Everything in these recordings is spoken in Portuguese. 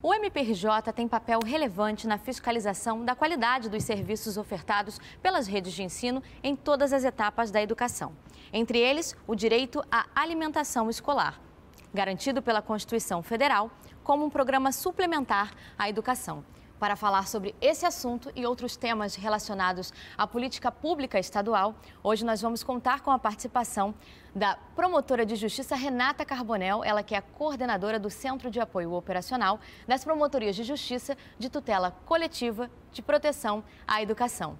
O MPRJ tem papel relevante na fiscalização da qualidade dos serviços ofertados pelas redes de ensino em todas as etapas da educação. Entre eles, o direito à alimentação escolar, garantido pela Constituição Federal como um programa suplementar à educação. Para falar sobre esse assunto e outros temas relacionados à política pública estadual, hoje nós vamos contar com a participação da promotora de justiça Renata Carbonel, ela que é a coordenadora do Centro de Apoio Operacional das Promotorias de Justiça de Tutela Coletiva de Proteção à Educação.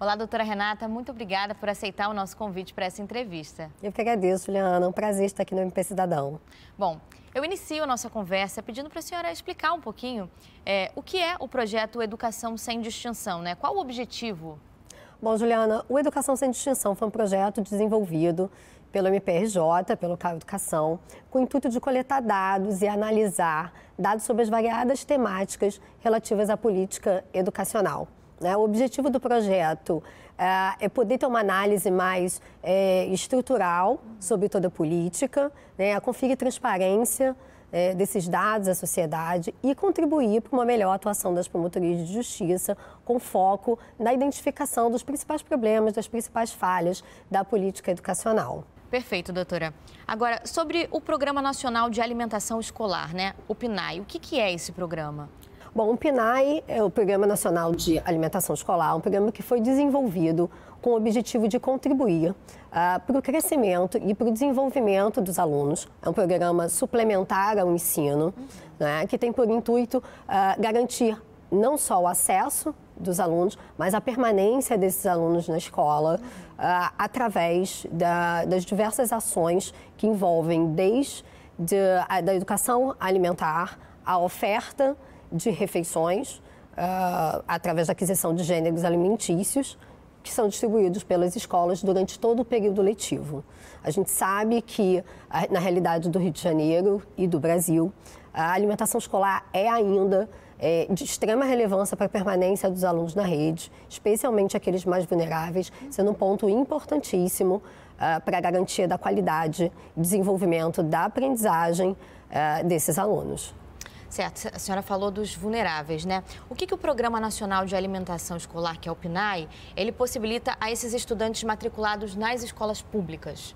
Olá, doutora Renata, muito obrigada por aceitar o nosso convite para essa entrevista. Eu que agradeço, Juliana. É um prazer estar aqui no MP Cidadão. Bom, eu inicio a nossa conversa pedindo para a senhora explicar um pouquinho é, o que é o projeto Educação Sem Distinção, né? Qual o objetivo? Bom, Juliana, o Educação Sem Distinção foi um projeto desenvolvido pelo MPRJ, pelo CAU Educação, com o intuito de coletar dados e analisar dados sobre as variadas temáticas relativas à política educacional. Né? O objetivo do projeto é, é poder ter uma análise mais é, estrutural sobre toda a política, né? conferir transparência é, desses dados à sociedade e contribuir para uma melhor atuação das promotorias de justiça, com foco na identificação dos principais problemas, das principais falhas da política educacional. Perfeito, doutora. Agora, sobre o Programa Nacional de Alimentação Escolar, né? O PNAE, o que, que é esse programa? Bom, o PNAE é o Programa Nacional de Alimentação Escolar, um programa que foi desenvolvido com o objetivo de contribuir uh, para o crescimento e para o desenvolvimento dos alunos. É um programa suplementar ao ensino, né, que tem por intuito uh, garantir não só o acesso dos alunos, mas a permanência desses alunos na escola uh, através da, das diversas ações que envolvem desde a, da educação alimentar, a oferta de refeições uh, através da aquisição de gêneros alimentícios que são distribuídos pelas escolas durante todo o período letivo. A gente sabe que, na realidade do Rio de Janeiro e do Brasil, a alimentação escolar é ainda é, de extrema relevância para a permanência dos alunos na rede, especialmente aqueles mais vulneráveis, sendo um ponto importantíssimo uh, para a garantia da qualidade e desenvolvimento da aprendizagem uh, desses alunos. Certo, a senhora falou dos vulneráveis, né? O que, que o Programa Nacional de Alimentação Escolar, que é o PNAE, ele possibilita a esses estudantes matriculados nas escolas públicas?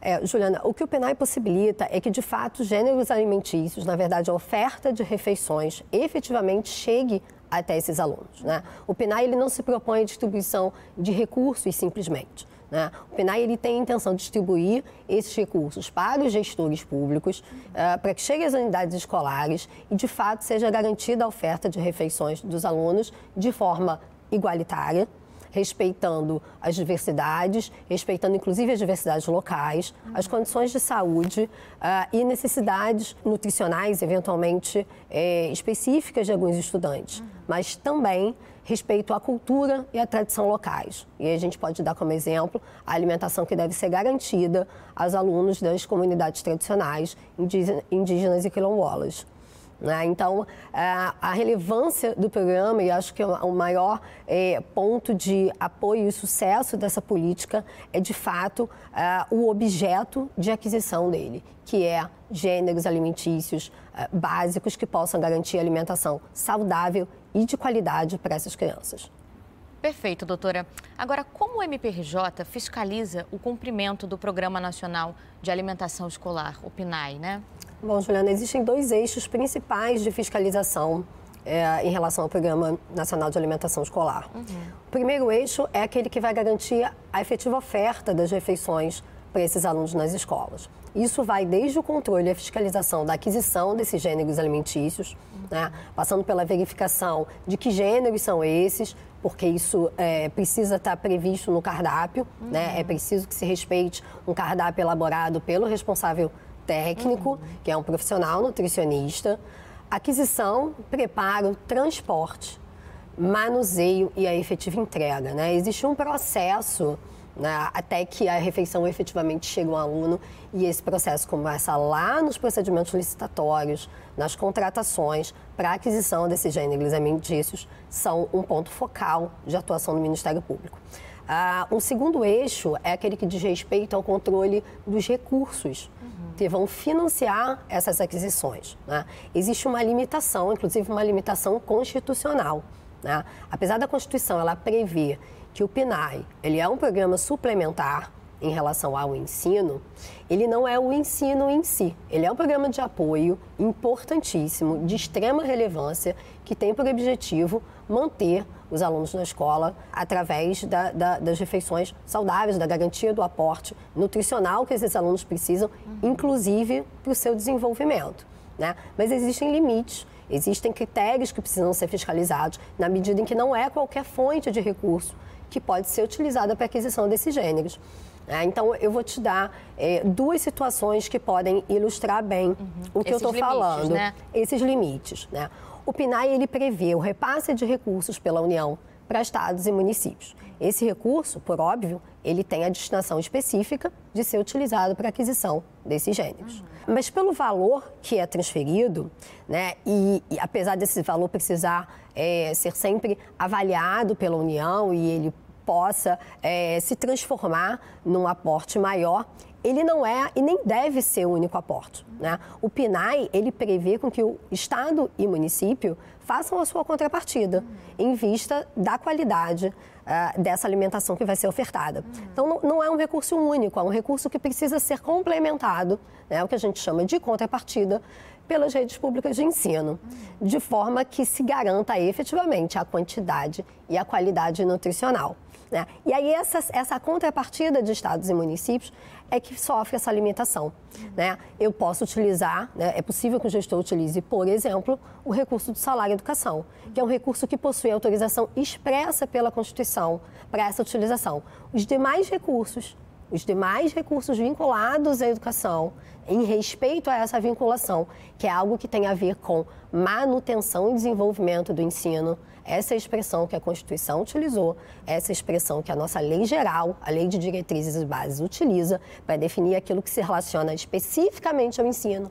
É, Juliana, o que o PNAE possibilita é que, de fato, gêneros alimentícios, na verdade, a oferta de refeições, efetivamente chegue até esses alunos. Né? O PNAE ele não se propõe a distribuição de recursos simplesmente. Né? O PNAE ele tem a intenção de distribuir esses recursos para os gestores públicos, uh, para que chegue às unidades escolares e, de fato, seja garantida a oferta de refeições dos alunos de forma igualitária, respeitando as diversidades, respeitando inclusive as diversidades locais, as condições de saúde uh, e necessidades nutricionais, eventualmente eh, específicas de alguns estudantes, mas também respeito à cultura e à tradição locais. E a gente pode dar como exemplo a alimentação que deve ser garantida aos alunos das comunidades tradicionais, indígenas e quilombolas. Né? Então, é, a relevância do programa, e acho que é o maior é, ponto de apoio e sucesso dessa política é, de fato, o objeto de aquisição dele, que é gêneros alimentícios básicos que possam garantir alimentação saudável e de qualidade para essas crianças. Perfeito, doutora. Agora, como o MPRJ fiscaliza o cumprimento do Programa Nacional de Alimentação Escolar, o PNAE, né? Bom, Juliana, existem dois eixos principais de fiscalização é, em relação ao Programa Nacional de Alimentação Escolar. Uhum. O primeiro eixo é aquele que vai garantir a efetiva oferta das refeições para esses alunos nas escolas. Isso vai desde o controle e a fiscalização da aquisição desses gêneros alimentícios, uhum. né, passando pela verificação de que gêneros são esses, porque isso é, precisa estar previsto no cardápio, uhum. né, é preciso que se respeite um cardápio elaborado pelo responsável técnico, uhum. que é um profissional nutricionista, aquisição, preparo, transporte, manuseio e a efetiva entrega. Né? Existe um processo né, até que a refeição efetivamente chega ao aluno e esse processo começa lá nos procedimentos licitatórios, nas contratações para aquisição desses gêneros alimentícios, são um ponto focal de atuação do Ministério Público. Ah, um segundo eixo é aquele que diz respeito ao controle dos recursos que vão financiar essas aquisições. Né? Existe uma limitação, inclusive uma limitação constitucional. Né? Apesar da Constituição ela prever que o PNAE ele é um programa suplementar em relação ao ensino, ele não é o ensino em si. Ele é um programa de apoio importantíssimo, de extrema relevância, que tem por objetivo manter os alunos na escola através da, da, das refeições saudáveis, da garantia do aporte nutricional que esses alunos precisam, inclusive para o seu desenvolvimento. Né? Mas existem limites Existem critérios que precisam ser fiscalizados, na medida em que não é qualquer fonte de recurso que pode ser utilizada para aquisição desses gêneros. É, então, eu vou te dar é, duas situações que podem ilustrar bem uhum. o que Esses eu estou falando. Né? Esses limites. Né? O PNAE ele prevê o repasse de recursos pela União para estados e municípios. Esse recurso, por óbvio, ele tem a destinação específica de ser utilizado para aquisição desses gêneros. Uhum. Mas pelo valor que é transferido, né, e, e apesar desse valor precisar é, ser sempre avaliado pela União e ele possa é, se transformar num aporte maior, ele não é e nem deve ser o único aporte. Né? O PNAE, ele prevê com que o Estado e município façam a sua contrapartida em vista da qualidade uh, dessa alimentação que vai ser ofertada. Então, não, não, é um recurso único, é um recurso que precisa ser complementado, né? o que a gente chama de contrapartida, pelas redes públicas de ensino, de forma que se garanta efetivamente a quantidade e a qualidade nutricional. Né? E aí, essa, essa contrapartida de estados e municípios é que sofre essa limitação. Né? Eu posso utilizar, né? é possível que o gestor utilize, por exemplo, o recurso do salário educação, que é um recurso que possui autorização expressa pela Constituição para essa utilização. Os demais recursos, os demais recursos vinculados à educação, em respeito a essa vinculação, que é algo que tem a ver com manutenção e desenvolvimento do ensino, essa é a expressão que a Constituição utilizou, essa é a expressão que a nossa lei geral, a Lei de Diretrizes e Bases, utiliza para definir aquilo que se relaciona especificamente ao ensino.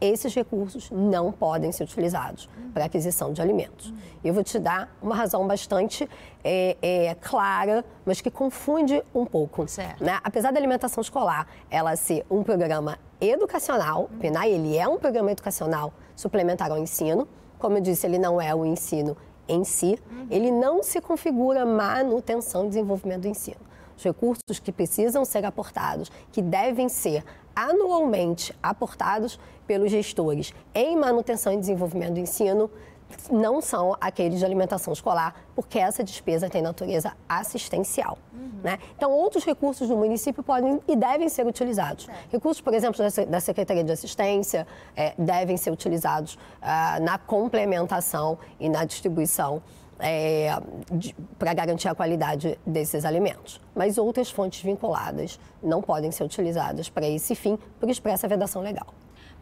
Esses recursos não podem ser utilizados para aquisição de alimentos. Eu vou te dar uma razão bastante é, é, clara, mas que confunde um pouco. Né? Apesar da alimentação escolar ela ser um programa educacional, o PNAE ele é um programa educacional suplementar ao ensino, como eu disse, ele não é o ensino em si, ele não se configura manutenção e desenvolvimento do ensino. Os recursos que precisam ser aportados, que devem ser anualmente aportados pelos gestores em manutenção e desenvolvimento do ensino, não são aqueles de alimentação escolar, porque essa despesa tem natureza assistencial. Uhum. Né? Então, outros recursos do município podem e devem ser utilizados. Recursos, por exemplo, da Secretaria de Assistência é, devem ser utilizados ah, na complementação e na distribuição é, para garantir a qualidade desses alimentos. Mas outras fontes vinculadas não podem ser utilizadas para esse fim por expressa vedação legal.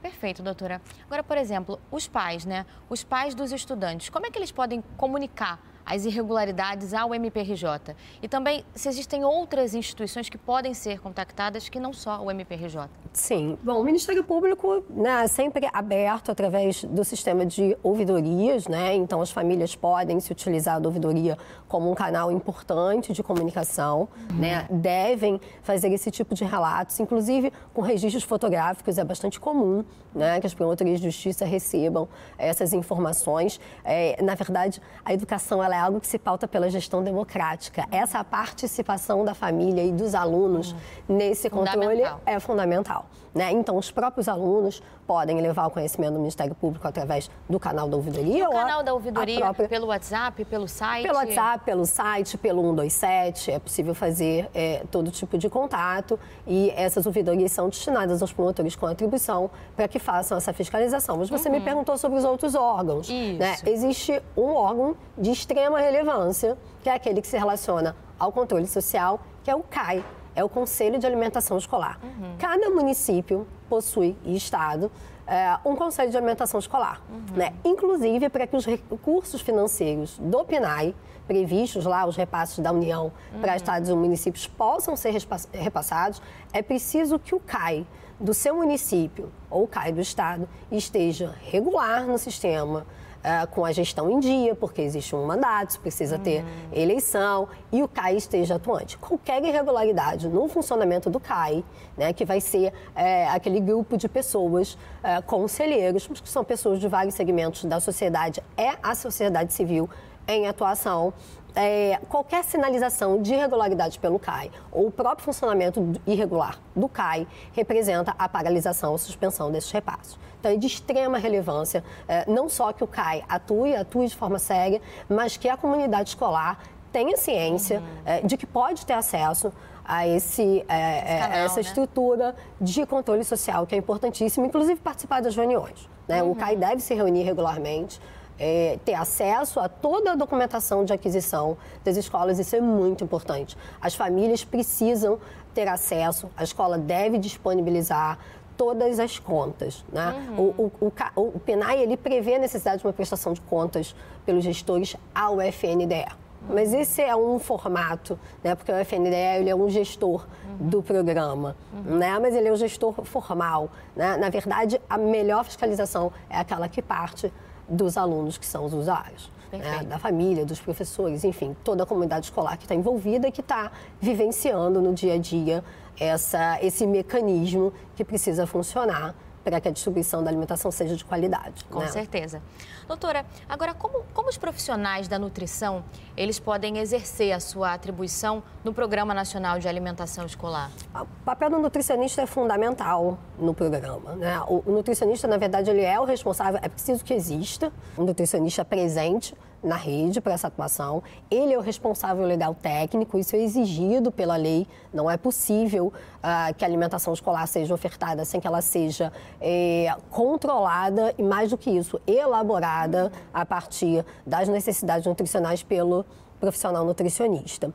Perfeito, doutora. Agora, por exemplo, os pais, né? Os pais dos estudantes, como é que eles podem comunicar as irregularidades ao MPRJ? E também se existem outras instituições que podem ser contactadas que não só o MPRJ? Sim. Bom, o Ministério Público né, é sempre aberto através do sistema de ouvidorias, né? Então as famílias podem se utilizar da ouvidoria como um canal importante de comunicação, uhum. né? Devem fazer esse tipo de relatos, inclusive com registros fotográficos, é bastante comum, né? Que as promotorias de justiça recebam essas informações. É, na verdade, a educação ela é algo que se pauta pela gestão democrática. Essa participação da família e dos alunos uhum. nesse controle é fundamental. Né? Então, os próprios alunos podem levar o conhecimento do Ministério Público através do canal da ouvidoria. o canal da ouvidoria, própria... pelo WhatsApp, pelo site? Pelo WhatsApp, pelo site, pelo 127. É possível fazer é, todo tipo de contato e essas ouvidorias são destinadas aos promotores com atribuição para que façam essa fiscalização. Mas você uhum. me perguntou sobre os outros órgãos. Né? Existe um órgão de extrema relevância, que é aquele que se relaciona ao controle social, que é o CAI, é o Conselho de Alimentação Escolar. Uhum. Cada município possui, e estado, é, um conselho de alimentação escolar. Uhum. Né? Inclusive, para que os recursos financeiros do PNAE, previstos lá, os repasses da União uhum. para estados e municípios, possam ser repassados, é preciso que o CAI do seu município ou o CAI do estado esteja regular no sistema, uh, com a gestão em dia, porque existe um mandato, precisa ter uhum. eleição e o CAI esteja atuante. Qualquer irregularidade no funcionamento do CAI, né, que vai ser é, aquele grupo de pessoas, é, conselheiros, que são pessoas de vários segmentos da sociedade, é a sociedade civil em atuação é, qualquer sinalização de irregularidade pelo CAI ou o próprio funcionamento irregular do CAI representa a paralisação ou suspensão desses repassos. Então, é de extrema relevância, é, não só que o CAI atue, atue de forma séria, mas que a comunidade escolar tenha ciência uhum. é, de que pode ter acesso a esse, é, canal, essa né? estrutura de controle social que é importantíssimo, inclusive participar das reuniões. Né? Uhum. O CAI deve se reunir regularmente é, ter acesso a toda a documentação de aquisição das escolas, isso é muito importante. As famílias precisam ter acesso, a escola deve disponibilizar todas as contas. Né? Uhum. O, o, o, o PNAE ele prevê a necessidade de uma prestação de contas pelos gestores ao FNDE. Mas esse é um formato, né? porque o FNDE ele é um gestor uhum. do programa, uhum. né? mas ele é um gestor formal. Né? Na verdade, a melhor fiscalização é aquela que parte dos alunos que são os usuários. Né, da família, dos professores, enfim, toda a comunidade escolar que está envolvida e que está vivenciando no dia a dia essa, esse mecanismo que precisa funcionar para que a distribuição da alimentação seja de qualidade. Com né? certeza. Doutora, agora como, como os profissionais da nutrição eles podem exercer a sua atribuição no Programa Nacional de Alimentação Escolar? O papel do nutricionista é fundamental no programa. Né? O, o nutricionista, na verdade, ele é o responsável, é preciso que exista um nutricionista presente na rede para essa atuação. Ele é o responsável legal técnico, isso é exigido pela lei. Não é possível uh, que a alimentação escolar seja ofertada sem que ela seja eh, controlada e, mais do que isso, elaborada a partir das necessidades nutricionais pelo profissional nutricionista.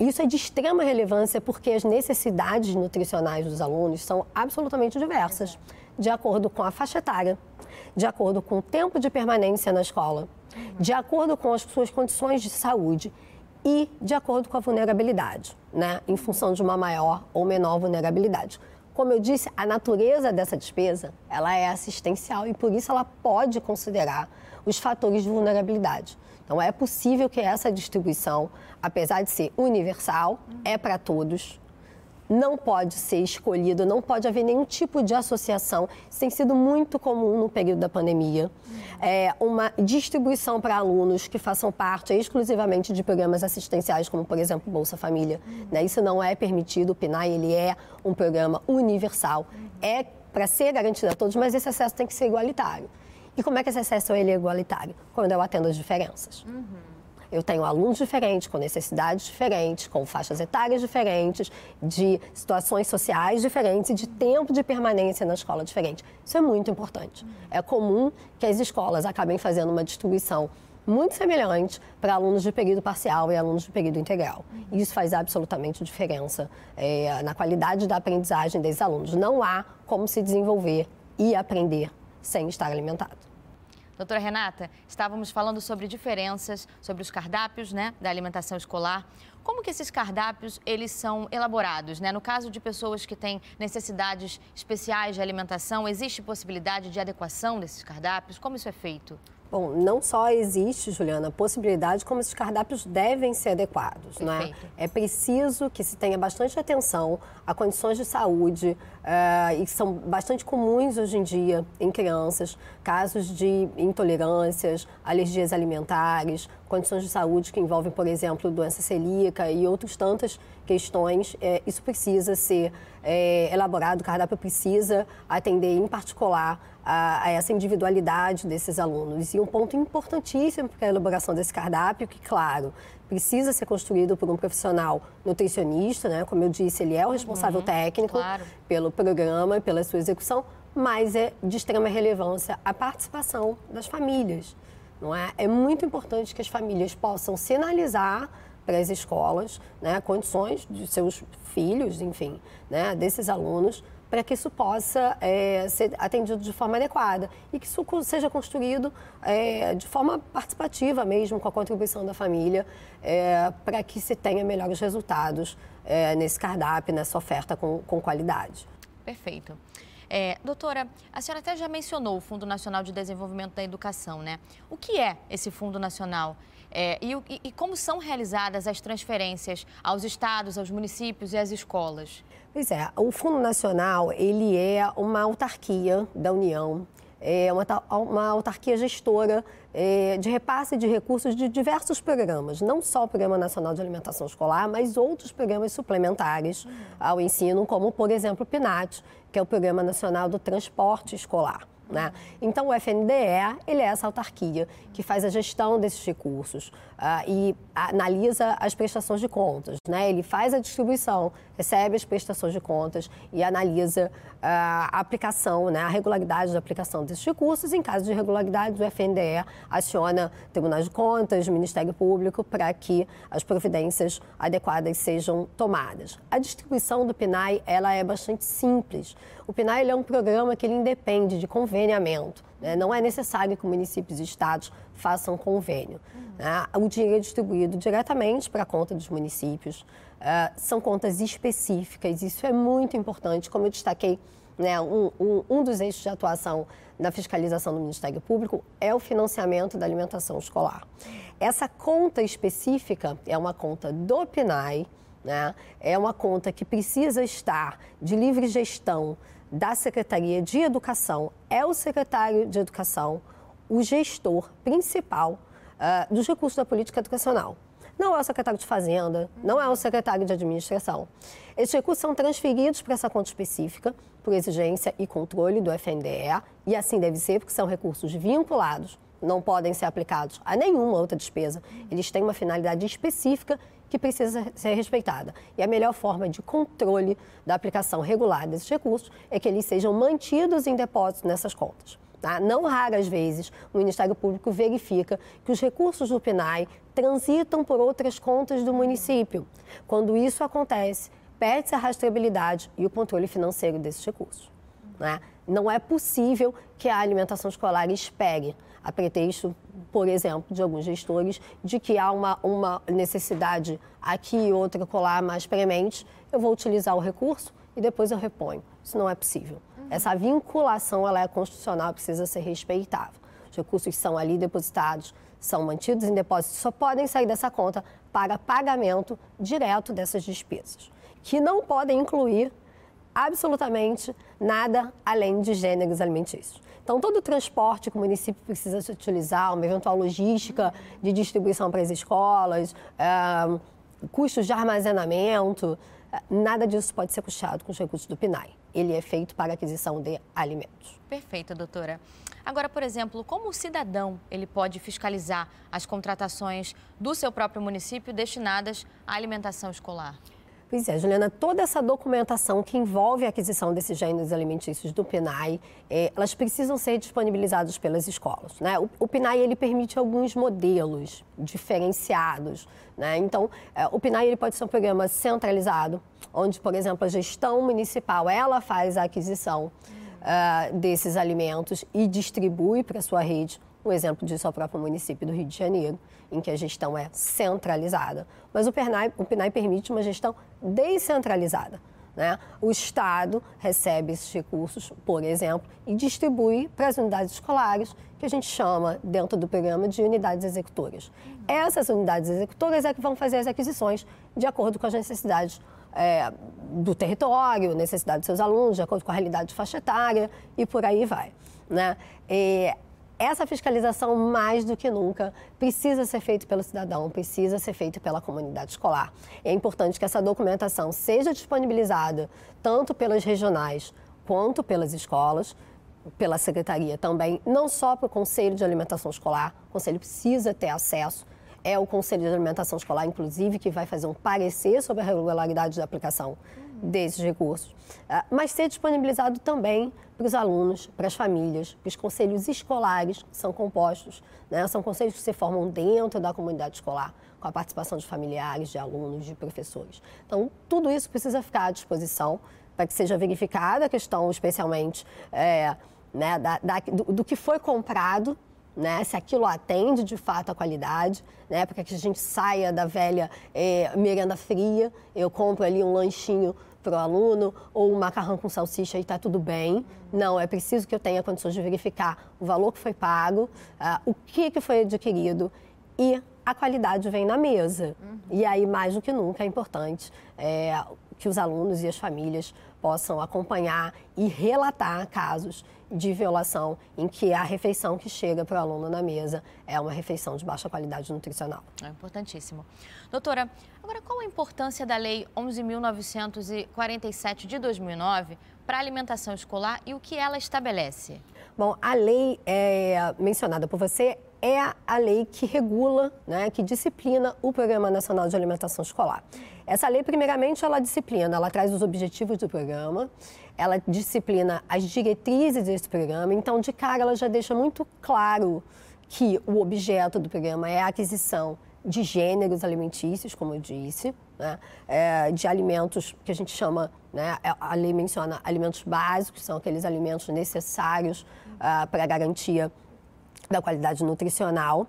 Isso é de extrema relevância porque as necessidades nutricionais dos alunos são absolutamente diversas, de acordo com a faixa etária, de acordo com o tempo de permanência na escola, de acordo com as suas condições de saúde e de acordo com a vulnerabilidade, né? em função de uma maior ou menor vulnerabilidade. Como eu disse, a natureza dessa despesa ela é assistencial e por isso ela pode considerar os fatores de vulnerabilidade. Então é possível que essa distribuição, apesar de ser universal, é para todos, não pode ser escolhido, não pode haver nenhum tipo de associação. Isso tem sido muito comum no período da pandemia. É, uma distribuição para alunos que façam parte exclusivamente de programas assistenciais, como, por exemplo, Bolsa Família. Né? Isso não é permitido. O PNAE ele é um programa universal. É para ser garantido a todos, mas esse acesso tem que ser igualitário. E como é que esse acesso ele é igualitário? Quando eu atendo as diferenças. Uhum. Eu tenho alunos diferentes, com necessidades diferentes, com faixas etárias diferentes, de situações sociais diferentes e de tempo de permanência na escola diferente. Isso é muito importante. É comum que as escolas acabem fazendo uma distribuição muito semelhante para alunos de período parcial e alunos de período integral. Isso faz absolutamente diferença é, na qualidade da aprendizagem desses alunos. Não há como se desenvolver e aprender sem estar alimentado. Doutora Renata, estávamos falando sobre diferenças, sobre os cardápios né, da alimentação escolar. Como que esses cardápios eles são elaborados? Né? No caso de pessoas que têm necessidades especiais de alimentação, existe possibilidade de adequação desses cardápios? Como isso é feito? Bom, não só existe, Juliana, a possibilidade, como esses cardápios devem ser adequados. Né? É preciso que se tenha bastante atenção a condições de saúde, uh, e que são bastante comuns hoje em dia em crianças, casos de intolerâncias, alergias alimentares, condições de saúde que envolvem, por exemplo, doença celíaca e outras tantas questões. É, isso precisa ser é, elaborado, o cardápio precisa atender, em particular, a, a, essa individualidade desses alunos. E um ponto importantíssimo para a elaboração desse cardápio, que, claro, precisa ser construído por um profissional nutricionista, né? como eu disse, ele é o responsável uhum, técnico claro. pelo programa, pela sua execução, mas é de extrema relevância a participação das famílias. Não é? é muito importante que as famílias possam sinalizar para as escolas né, condições de seus filhos, enfim, né, desses alunos, para que isso possa é, ser atendido de forma adequada e que isso seja construído é, de forma participativa mesmo, com a contribuição da família, é, para que se tenha melhores resultados é, nesse cardápio, nessa oferta com, com qualidade. Perfeito. É, doutora, a senhora até já mencionou o Fundo Nacional de Desenvolvimento da Educação, né? O que é esse Fundo Nacional? É, e, e, e como são realizadas as transferências aos estados, aos municípios e às escolas? Pois é, o Fundo Nacional, ele é uma autarquia da União é uma, uma autarquia gestora é, de repasse de recursos de diversos programas, não só o Programa Nacional de Alimentação Escolar, mas outros programas suplementares ao ensino, como, por exemplo, o PNAT, que é o Programa Nacional do Transporte Escolar. Né? Então, o FNDE ele é essa autarquia que faz a gestão desses recursos uh, e analisa as prestações de contas. Né? Ele faz a distribuição, recebe as prestações de contas e analisa uh, a aplicação, né? a regularidade da aplicação desses recursos. Em caso de irregularidade, o FNDE aciona Tribunal de Contas, Ministério Público, para que as providências adequadas sejam tomadas. A distribuição do PNAE ela é bastante simples. O PNAE é um programa que ele independe de conveniamento. Né? Não é necessário que municípios e estados façam convênio. Né? O dinheiro é distribuído diretamente para a conta dos municípios. Uh, são contas específicas, isso é muito importante. Como eu destaquei, né, um, um, um dos eixos de atuação da fiscalização do Ministério Público é o financiamento da alimentação escolar. Essa conta específica é uma conta do PNAE, né? é uma conta que precisa estar de livre gestão da Secretaria de Educação é o secretário de Educação, o gestor principal uh, dos recursos da política educacional. Não é o secretário de Fazenda, não é o secretário de Administração. Esses recursos são transferidos para essa conta específica, por exigência e controle do FNDE, e assim deve ser, porque são recursos vinculados, não podem ser aplicados a nenhuma outra despesa. Eles têm uma finalidade específica que precisa ser respeitada. E a melhor forma de controle da aplicação regular desses recursos é que eles sejam mantidos em depósitos nessas contas. Tá? Não raras vezes o Ministério Público verifica que os recursos do PNAE transitam por outras contas do município. Quando isso acontece, perde-se a rastreabilidade e o controle financeiro desses recursos. Né? Não é possível que a alimentação escolar espere a pretexto, por exemplo, de alguns gestores, de que há uma, uma necessidade aqui e outra colar mais premente, eu vou utilizar o recurso e depois eu reponho. Isso não é possível. Uhum. Essa vinculação ela é constitucional, precisa ser respeitada. Os recursos são ali depositados, são mantidos em depósito, só podem sair dessa conta para pagamento direto dessas despesas, que não podem incluir absolutamente nada além de gêneros alimentícios. Então, todo o transporte que o município precisa utilizar, uma eventual logística de distribuição para as escolas, é, custos de armazenamento, eh, nada disso pode ser custeado com os recursos do PNAE. Ele é feito para aquisição de alimentos. Perfeito, doutora. Agora, por exemplo, como o cidadão ele pode fiscalizar as contratações do seu próprio município destinadas à alimentação escolar? Pois é, Juliana, toda essa documentação que envolve a aquisição desses gêneros alimentícios do PNAE, é, elas precisam ser disponibilizadas pelas escolas. Né? O, o PNAE ele permite alguns modelos diferenciados. Né? Então, é, o PNAE ele pode ser um programa centralizado, onde, por exemplo, a gestão municipal ela faz a aquisição uh, desses alimentos e distribui para sua rede. Um exemplo disso é o próprio município do Rio de Janeiro, em que a gestão é centralizada. Mas o PNAE, o PNAE permite uma gestão descentralizada. Né? O Estado recebe esses recursos, por exemplo, e distribui para as unidades escolares, que a gente chama, dentro do programa, de unidades executoras. Essas unidades executoras é que vão fazer as aquisições de acordo com as necessidades é, do território, necessidade dos seus alunos, de acordo com a realidade de faixa etária e por aí vai. Né? E essa fiscalização, mais do que nunca, precisa ser feita pelo cidadão, precisa ser feita pela comunidade escolar. É importante que essa documentação seja disponibilizada tanto pelas regionais quanto pelas escolas, pela secretaria também, não só para o Conselho de Alimentação Escolar, o Conselho precisa ter acesso é o Conselho de Alimentação Escolar, inclusive, que vai fazer um parecer sobre a regularidade da aplicação desses recursos, ah, mas ser disponibilizado também para os alunos, para as famílias, para os conselhos escolares que são compostos, né? são conselhos que se formam dentro da comunidade escolar, com a participação de familiares, de alunos, de professores. Então, tudo isso precisa ficar à disposição para que seja verificada a questão, especialmente, é, né, da, da, do, do que foi comprado né? Se aquilo atende de fato a qualidade, né? Para que a gente saia da velha é, merenda fria, eu compro ali um lanchinho para o aluno, ou um macarrão com salsicha e está tudo bem. Não, é preciso que eu tenha condições de verificar o valor que foi pago, uh, o que, que foi adquirido e a qualidade vem na mesa. Uhum. E aí, mais do que nunca, é importante é, que os alunos e as famílias possam acompanhar e relatar casos de violação em que a refeição que chega para o aluno na mesa é uma refeição de baixa qualidade nutricional. É importantíssimo. Doutora, agora qual a importância da Lei 11.947 de 2009 para a alimentação escolar e o que ela estabelece? Bom, a lei é, mencionada por você é a lei que regula, né, que disciplina o Programa Nacional de Alimentação Escolar. Essa lei, primeiramente, ela disciplina, ela traz os objetivos do programa, ela disciplina as diretrizes desse programa, então, de cara, ela já deixa muito claro que o objeto do programa é a aquisição de gêneros alimentícios, como eu disse, né, é, de alimentos que a gente chama, né, a lei menciona alimentos básicos, são aqueles alimentos necessários uh, para a garantia da qualidade nutricional.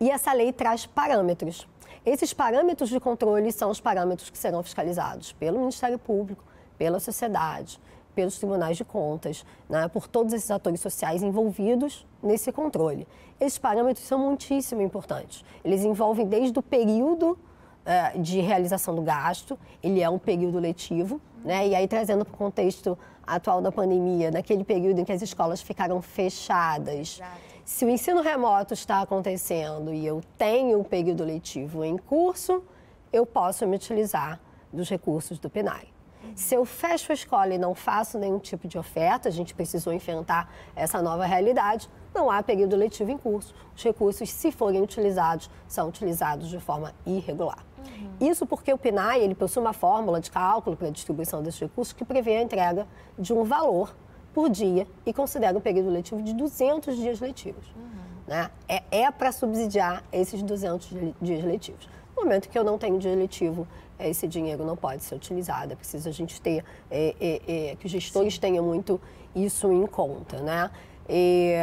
E essa lei traz parâmetros. Esses parâmetros de controle são os parâmetros que serão fiscalizados pelo Ministério Público, pela sociedade, pelos tribunais de contas, né, por todos esses atores sociais envolvidos nesse controle. Esses parâmetros são muitíssimo importantes. Eles envolvem desde o período uh, de realização do gasto, ele é um período letivo, né, e aí trazendo para o contexto atual da pandemia, naquele período em que as escolas ficaram fechadas. Exato se o ensino remoto está acontecendo e eu tenho um período letivo em curso, eu posso me utilizar dos recursos do PNAE. Se eu fecho a escola e não faço nenhum tipo de oferta, a gente precisou enfrentar essa nova realidade, não há período letivo em curso. Os recursos, se forem utilizados, são utilizados de forma irregular. Uhum. Isso porque o PNAE ele possui uma fórmula de cálculo para a distribuição desses recursos que prevê a entrega de um valor por dia e considera um período letivo de 200 dias letivos. Uhum. Né? É, é para subsidiar esses 200 dias letivos. No momento que eu não tenho dia letivo, esse dinheiro não pode ser utilizado. É preciso a gente ter, é, é, é, que os gestores Sim. tenham muito isso em conta. Né? E,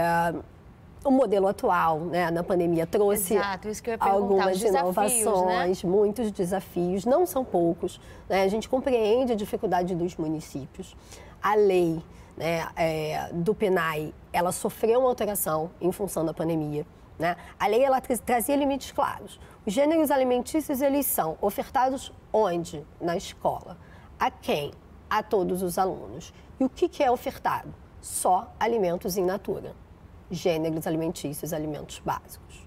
o modelo atual, né, na pandemia, trouxe Exato, algumas desafios, inovações, né? muitos desafios, não são poucos. Né? A gente compreende a dificuldade dos municípios. A lei né, é, do PNAE, ela sofreu uma alteração em função da pandemia. Né? A lei ela trazia limites claros. Os gêneros alimentícios eles são ofertados onde? Na escola. A quem? A todos os alunos. E o que, que é ofertado? Só alimentos in natura. Gêneros alimentícios, alimentos básicos.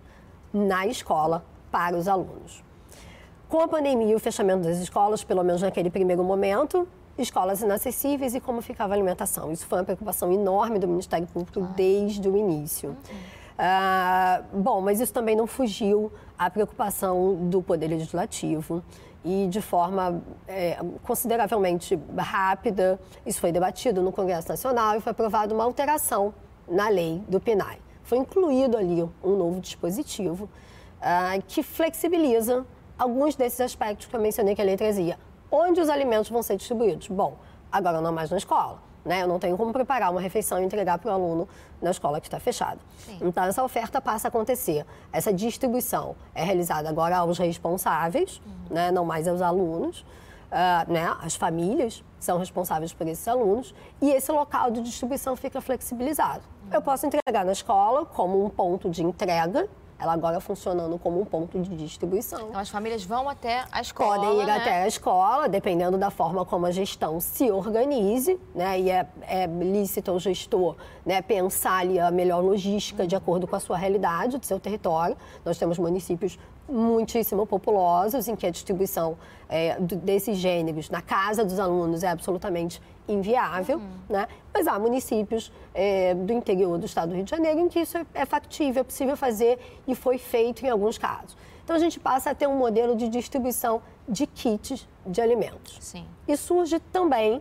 Na escola, para os alunos. Com a pandemia e o fechamento das escolas, pelo menos naquele primeiro momento, escolas inacessíveis e como ficava a alimentação. Isso foi uma preocupação enorme do Ministério Público claro. desde o início. Uhum. Uh, bom, mas isso também não fugiu à preocupação do Poder Legislativo e de forma é, consideravelmente rápida, isso foi debatido no Congresso Nacional e foi aprovada uma alteração na lei do PNAE. Foi incluído ali um novo dispositivo uh, que flexibiliza alguns desses aspectos que eu mencionei que a lei trazia Onde os alimentos vão ser distribuídos? Bom, agora não mais na escola. Né? Eu não tenho como preparar uma refeição e entregar para o aluno na escola que está fechada. Sim. Então, essa oferta passa a acontecer. Essa distribuição é realizada agora aos responsáveis, uhum. né? não mais aos alunos. Uh, né? As famílias são responsáveis por esses alunos e esse local de distribuição fica flexibilizado. Uhum. Eu posso entregar na escola como um ponto de entrega ela agora funcionando como um ponto de distribuição. Então as famílias vão até a escola. Podem ir né? até a escola, dependendo da forma como a gestão se organize, né? E é, é lícito ao gestor né, pensar ali a melhor logística de acordo com a sua realidade, do seu território. Nós temos municípios muitíssimo populosos, em que a distribuição é, desses gêneros na casa dos alunos é absolutamente inviável, uhum. né? mas há municípios é, do interior do estado do Rio de Janeiro em que isso é, é factível, é possível fazer e foi feito em alguns casos. Então a gente passa a ter um modelo de distribuição de kits de alimentos. Sim. E surge também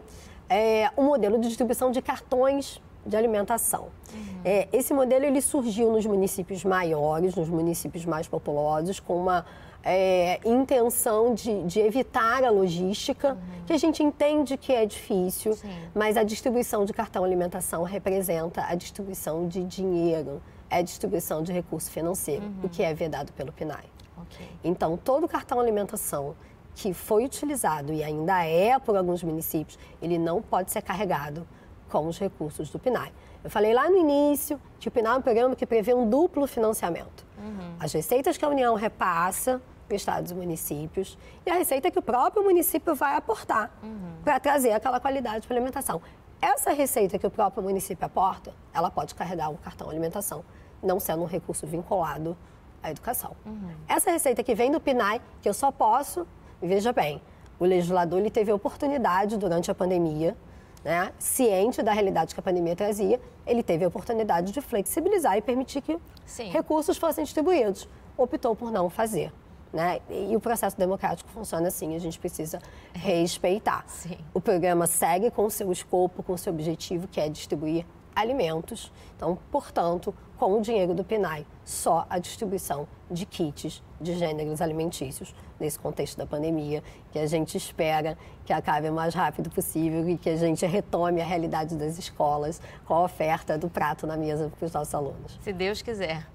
é, um modelo de distribuição de cartões de alimentação. Uhum. É, esse modelo ele surgiu nos municípios maiores, nos municípios mais populosos, com uma é, intenção de, de, evitar a logística, uhum. que a gente entende que é difícil, Sim. mas a distribuição de cartão alimentação representa a distribuição de dinheiro, é a distribuição de recurso financeiro, uhum. o que é vedado pelo PNAE. Okay. Então, todo cartão alimentação que foi utilizado e ainda é por alguns municípios, ele não pode ser carregado com os recursos do PNAE. Eu falei lá no início que o PNAE é um programa que prevê um duplo financiamento. Uhum. As receitas que a União repassa estados e municípios e a receita que o próprio município vai aportar uhum. para trazer aquela qualidade de alimentação. Essa receita que o próprio município aporta, ela pode carregar o cartão alimentação, não sendo um recurso vinculado à educação. Uhum. Essa receita que vem do PNAE, que eu só posso, veja bem, o legislador ele teve a oportunidade durante a pandemia, né, ciente da realidade que a pandemia trazia, ele teve a oportunidade de flexibilizar e permitir que Sim. recursos fossem distribuídos. Optou por não fazer. Né? E o processo democrático funciona assim, a gente precisa respeitar. Sim. O programa segue com o seu escopo, com o seu objetivo, que é distribuir alimentos. Então, portanto, com o dinheiro do PNAE, só a distribuição de kits de gêneros alimentícios nesse contexto da pandemia, que a gente espera que acabe o mais rápido possível e que a gente retome a realidade das escolas com a oferta do prato na mesa para os nossos alunos. Se Deus quiser.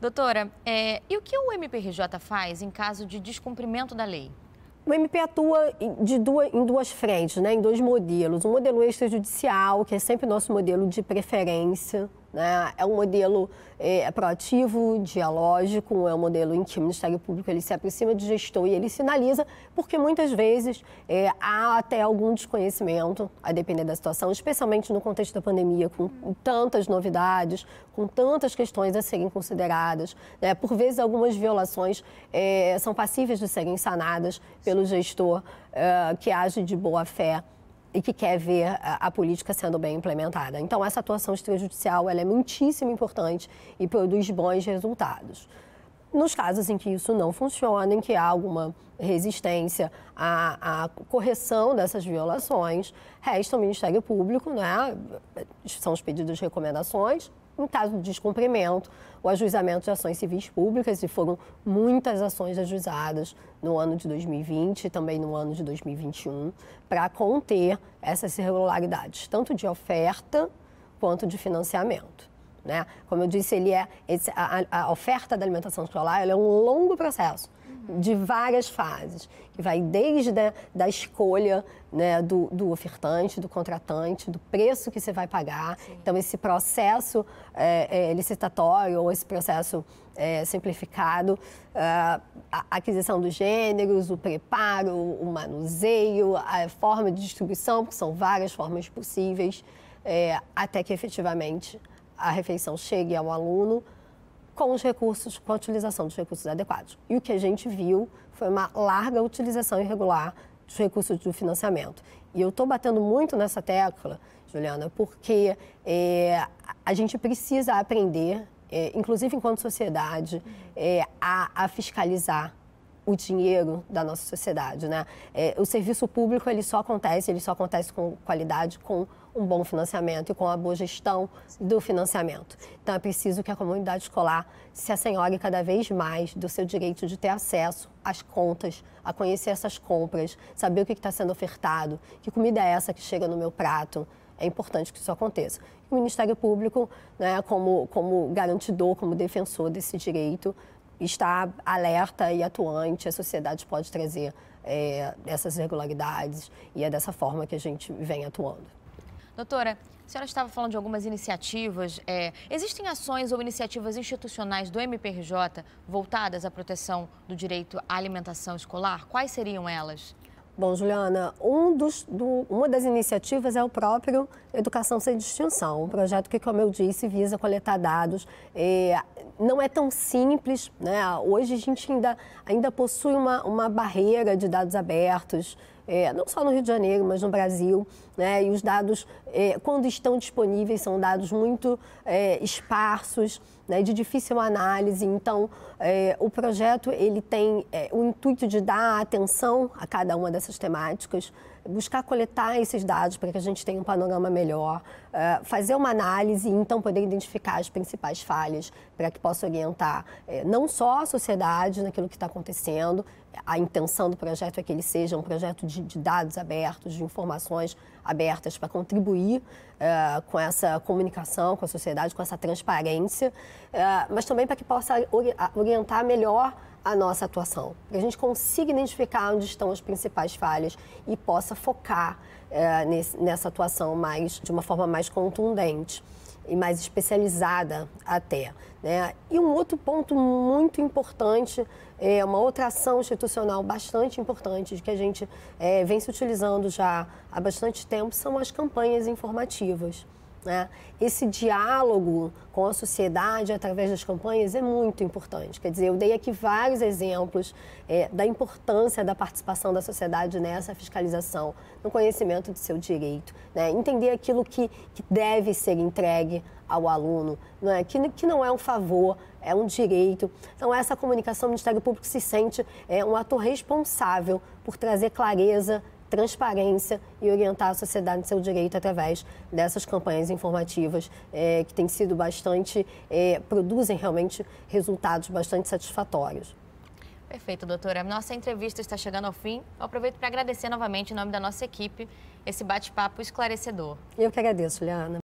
Doutora, é, e o que o MPRJ faz em caso de descumprimento da lei? O MP atua de duas, em duas frentes, né, em dois modelos. Um modelo extrajudicial, que é sempre nosso modelo de preferência, né? É um modelo é, proativo, dialógico, é um modelo em que o Ministério Público ele se aproxima do gestor e ele sinaliza, porque muitas vezes é, há até algum desconhecimento, a depender da situação, especialmente no contexto da pandemia, com tantas novidades, com tantas questões a serem consideradas. Né? Por vezes, algumas violações é, são passíveis de serem sanadas pelo gestor que age de boa fé e que quer ver a, política sendo bem implementada. Então, essa atuação extrajudicial ela é muitíssimo importante e produz bons resultados. Nos casos em que isso não funciona, em que há alguma resistência à, à correção dessas violações, resta ao Ministério Público, né? são os pedidos de recomendações, em caso de descumprimento, o ajuizamento de ações civis públicas, e foram muitas ações ajuizadas no ano de 2020 e também no ano de 2021, para conter essas irregularidades, tanto de oferta quanto de financiamento. Né? Como eu disse, ele é, a, a oferta da alimentação escolar é um longo processo de várias fases, que vai desde a, da escolha né, do, do, ofertante, do contratante, do preço que você vai pagar. Sim. Então, esse processo é, é, licitatório ou esse processo é, simplificado, é, a aquisição dos gêneros, o preparo, o manuseio, a forma de distribuição, que são várias formas possíveis, é, até que efetivamente a refeição chegue ao aluno com os recursos, com a utilização dos recursos adequados. E o que a gente viu foi uma larga utilização irregular dos recursos do financiamento. E eu estou batendo muito nessa tecla, Juliana, porque é, a gente precisa aprender, é, inclusive enquanto sociedade, é, a, a fiscalizar o dinheiro da nossa sociedade, né? É, o serviço público ele só acontece, ele só acontece com qualidade, com um bom financiamento e com a boa gestão do financiamento. Então é preciso que a comunidade escolar se assenhore cada vez mais do seu direito de ter acesso às contas, a conhecer essas compras, saber o que está sendo ofertado, que comida é essa que chega no meu prato. É importante que isso aconteça. O Ministério Público, né, como, como garantidor, como defensor desse direito, está alerta e atuante, a sociedade pode trazer é, essas irregularidades e é dessa forma que a gente vem atuando. Doutora, a senhora estava falando de algumas iniciativas. É, existem ações ou iniciativas institucionais do MPRJ voltadas à proteção do direito à alimentação escolar? Quais seriam elas? Bom, Juliana, um dos, do, uma das iniciativas é o próprio Educação Sem Distinção, um projeto que, como eu disse, visa coletar dados. É, não é tão simples, né? Hoje a gente ainda, ainda possui uma, uma barreira de dados abertos, é, não só no Rio de Janeiro, mas no Brasil. Né? E os dados, é, quando estão disponíveis, são dados muito é, esparsos, né? de difícil análise. Então, é, o projeto ele tem é, o intuito de dar atenção a cada uma dessas temáticas, buscar coletar esses dados para que a gente tenha um panorama melhor, uh, fazer uma análise e então poder identificar as principais falhas para que possa orientar uh, não só a sociedade naquilo que está acontecendo, a intenção do projeto é que ele seja um projeto de, de dados abertos, de informações abertas para contribuir uh, com essa comunicação com a sociedade, com essa transparência, mas também para que possa orientar melhor a nossa atuação, que a gente consiga identificar onde estão as principais falhas e possa focar é, nesse, nessa atuação mais de uma forma mais contundente e mais especializada até. Né? E um outro ponto muito importante, é uma outra ação institucional bastante importante que a gente é, vem se utilizando já há bastante tempo são as campanhas informativas. Né? Esse diálogo com a sociedade através das campanhas é muito importante. Quer dizer, eu dei aqui vários exemplos é, da importância da participação da sociedade nessa fiscalização, no conhecimento do seu direito, né? entender aquilo que, que deve ser entregue ao aluno, não é? Que, que não é um favor, é um direito. Então, essa comunicação, o Ministério Público se sente é, um ator responsável por trazer clareza, transparência e orientar a sociedade no seu direito através dessas campanhas informativas é, que têm sido bastante, é, produzem realmente resultados bastante satisfatórios. Perfeito, doutora. Nossa entrevista está chegando ao fim. Eu aproveito para agradecer novamente, em nome da nossa equipe, esse bate-papo esclarecedor. Eu que agradeço, Liana.